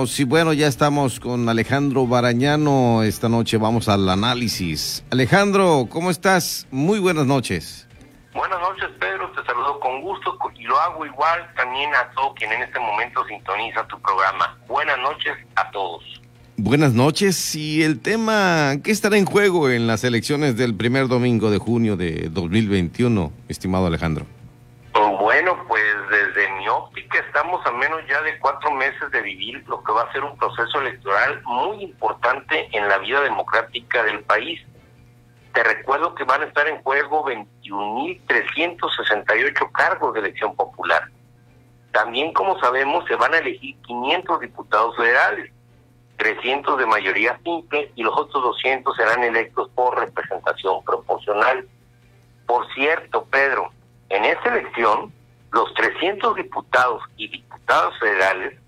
Vámonos y bueno, ya estamos con Alejandro Barañano. Esta noche vamos al análisis. Alejandro, ¿cómo estás? Muy buenas noches. Buenas noches, Pedro. Te saludo con gusto y lo hago igual también a todo quien en este momento sintoniza tu programa. Buenas noches a todos. Buenas noches. Y el tema, ¿qué estará en juego en las elecciones del primer domingo de junio de 2021, estimado Alejandro? Bueno, pues desde mi óptica estamos a menos ya de cuatro meses de vivir lo que va a ser un proceso electoral muy importante en la vida democrática del país. Te recuerdo que van a estar en juego 21.368 cargos de elección popular. También, como sabemos, se van a elegir 500 diputados federales, 300 de mayoría simple y los otros 200 serán electos por representación proporcional. Por cierto, Pedro, en esta elección los 300 diputados y diputadas federales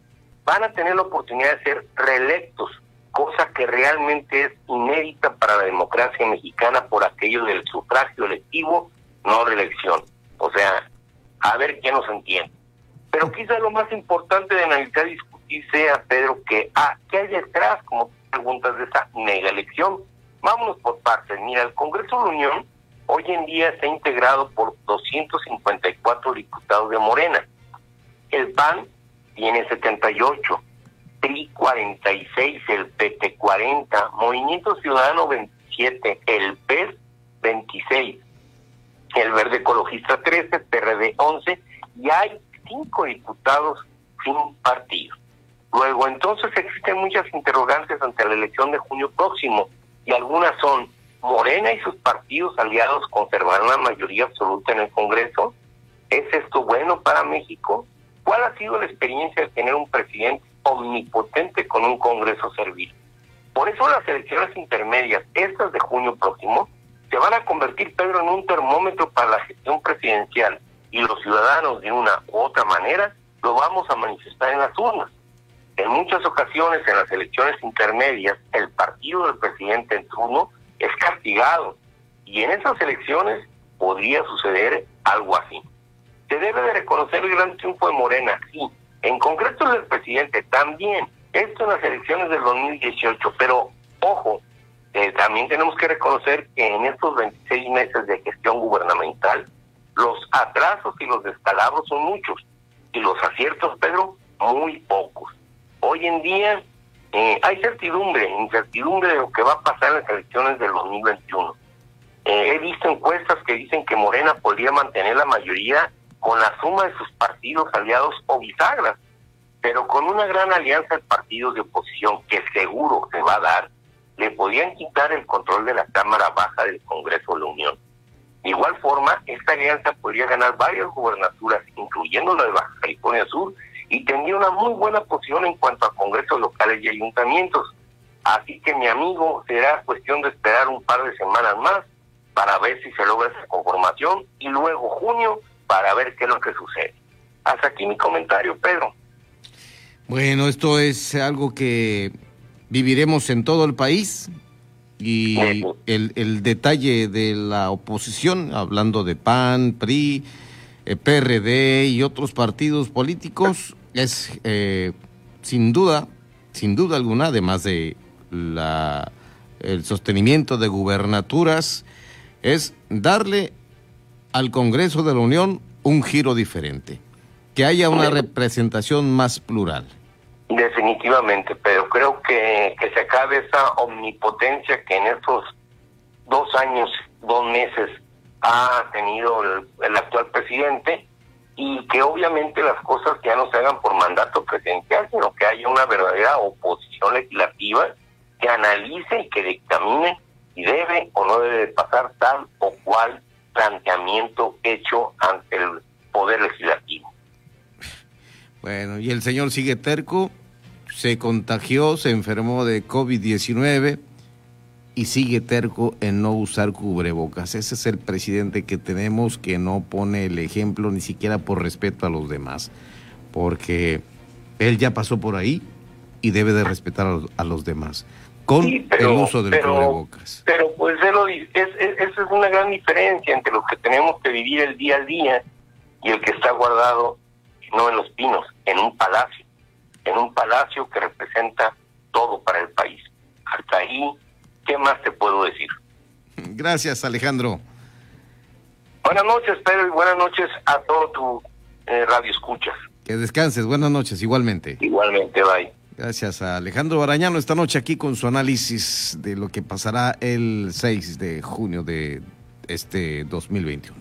van a tener la oportunidad de ser reelectos, cosa que realmente es inédita para la democracia mexicana por aquello del sufragio electivo, no reelección. O sea, a ver quién nos entiende. Pero quizá lo más importante de analizar y discutir sea, Pedro, que, ah, ¿qué hay detrás, como preguntas de esa mega elección? Vámonos por partes. Mira, el Congreso de la Unión hoy en día está integrado por 254 diputados de Morena. El PAN tiene 78, PRI 46, el PT 40, Movimiento Ciudadano 27, el PES 26, el Verde Ecologista 13, PRD 11 y hay cinco diputados sin partido. Luego, entonces existen muchas interrogantes ante la elección de junio próximo y algunas son Morena y sus partidos aliados conservarán la mayoría absoluta en el Congreso. ¿Es esto bueno para México? ¿Cuál ha sido la experiencia de tener un presidente omnipotente con un Congreso servil? Por eso las elecciones intermedias, estas de junio próximo, se van a convertir, Pedro, en un termómetro para la gestión presidencial y los ciudadanos de una u otra manera lo vamos a manifestar en las urnas. En muchas ocasiones en las elecciones intermedias, el partido del presidente en turno es castigado. Y en esas elecciones podría suceder algo así. Se debe de reconocer el gran triunfo de Morena, sí. En concreto el del presidente también. Esto en las elecciones del 2018. Pero, ojo, eh, también tenemos que reconocer que en estos 26 meses de gestión gubernamental, los atrasos y los descalabros son muchos. Y los aciertos, Pedro, muy pocos. Hoy en día eh, hay certidumbre, incertidumbre de lo que va a pasar en las elecciones del 2021. Eh, he visto encuestas que dicen que Morena podría mantener la mayoría con la suma de sus partidos aliados o bisagras, pero con una gran alianza de partidos de oposición que seguro se va a dar, le podían quitar el control de la Cámara Baja del Congreso de la Unión. De igual forma, esta alianza podría ganar varias gubernaturas, incluyendo la de Baja California Sur, y tendría una muy buena posición en cuanto a congresos locales y ayuntamientos. Así que mi amigo, será cuestión de esperar un par de semanas más para ver si se logra esa conformación y luego junio para ver qué es lo que sucede. Hasta aquí mi comentario, Pedro. Bueno, esto es algo que viviremos en todo el país y el, el detalle de la oposición, hablando de PAN, PRI, eh, PRD y otros partidos políticos, es eh, sin duda, sin duda alguna, además de la, el sostenimiento de gubernaturas, es darle al Congreso de la Unión un giro diferente, que haya una representación más plural. Definitivamente, pero creo que, que se acabe esa omnipotencia que en estos dos años, dos meses ha tenido el actual presidente y que obviamente las cosas ya no se hagan por mandato presidencial, sino que haya una verdadera oposición legislativa que analice y que dictamine si debe o no debe pasar tal o cual planteamiento hecho ante el Poder Legislativo. Bueno, y el señor sigue terco, se contagió, se enfermó de COVID-19 y sigue terco en no usar cubrebocas. Ese es el presidente que tenemos que no pone el ejemplo ni siquiera por respeto a los demás, porque él ya pasó por ahí y debe de respetar a los, demás con el uso del cubrebocas. Pero pues es, es, esa es una gran diferencia entre los que tenemos que vivir el día a día y el que está guardado no en los pinos, en un palacio, en un palacio que representa todo para el país. Hasta ahí, ¿qué más te puedo decir? Gracias, Alejandro. Buenas noches, Pedro, y buenas noches a todo tu eh, radio escuchas. Que descanses, buenas noches, igualmente. Igualmente, bye. Gracias a Alejandro Barañano esta noche aquí con su análisis de lo que pasará el 6 de junio de este 2021.